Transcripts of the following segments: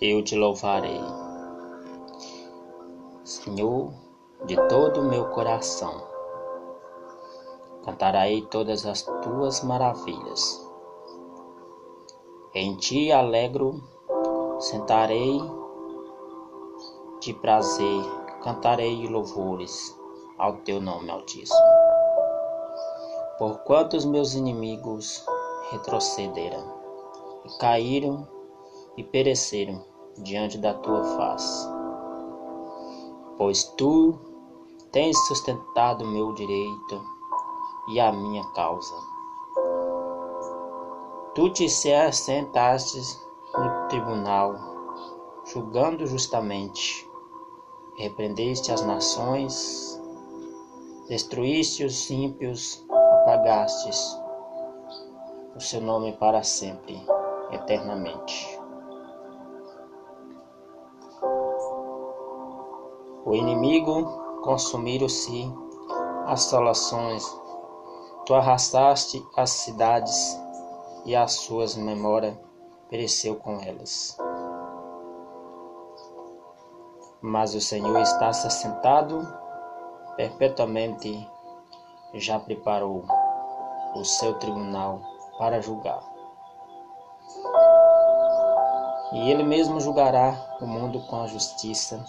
eu te louvarei. Senhor, de todo o meu coração, cantarei todas as tuas maravilhas. Em ti alegro, sentarei de prazer, cantarei louvores ao teu nome altíssimo. Por quantos meus inimigos retrocederam e caíram e pereceram diante da tua face. Pois tu tens sustentado o meu direito e a minha causa. Tu te assentaste no tribunal, julgando justamente, repreendeste as nações, destruíste os ímpios, apagastes o seu nome para sempre, eternamente. O inimigo consumiram-se as solações, tu arrastaste as cidades e as suas memórias pereceu com elas. Mas o Senhor está assentado perpetuamente, já preparou o seu tribunal para julgar. E ele mesmo julgará o mundo com a justiça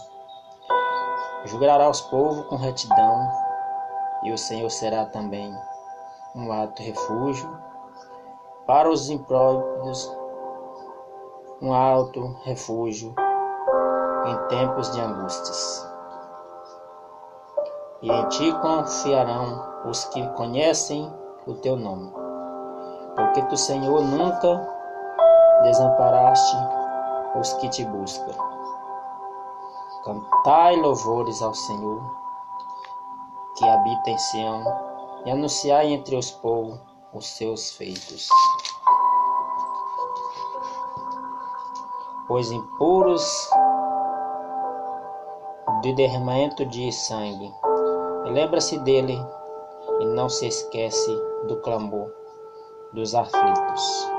Julgará os povos com retidão, e o Senhor será também um alto refúgio para os impróprios, um alto refúgio em tempos de angústias. E em ti confiarão os que conhecem o teu nome, porque tu, Senhor, nunca desamparaste os que te buscam. Cantai louvores ao Senhor, que habita em Sião, e anunciai entre os povos os seus feitos. Pois impuros de derramamento de sangue, lembra-se dele e não se esquece do clamor dos aflitos.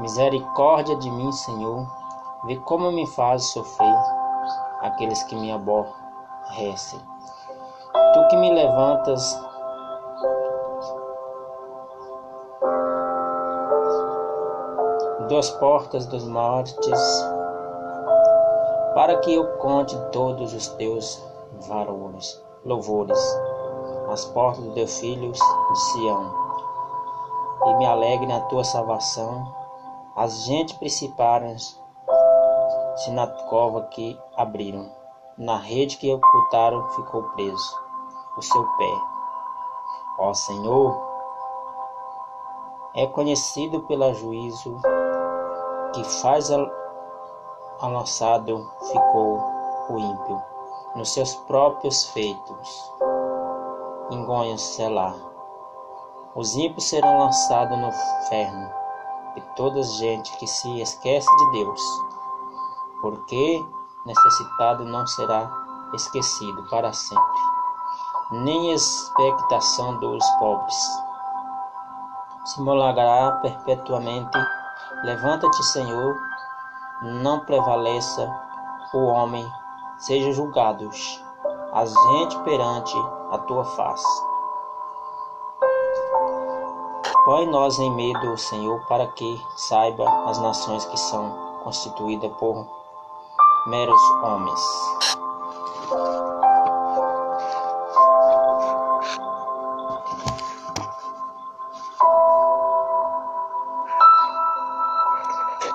Misericórdia de mim, Senhor Vê como me faz sofrer aqueles que me aborrecem. Tu que me levantas das portas dos mortes, para que eu conte todos os teus valores, louvores, as portas dos teus filhos de Sião, e me alegre na tua salvação. As gentes principais se na cova que abriram, na rede que ocultaram ficou preso o seu pé. Ó Senhor, é conhecido pelo juízo que faz lançado ficou o ímpio nos seus próprios feitos. Engonha-se lá. Os ímpios serão lançados no inferno, e toda gente que se esquece de Deus porque necessitado não será esquecido para sempre, nem expectação dos pobres. Se molará perpetuamente. Levanta-te, Senhor, não prevaleça o homem, seja julgados a gente perante a tua face. Põe nós em medo, Senhor, para que saiba as nações que são constituídas por meros homens.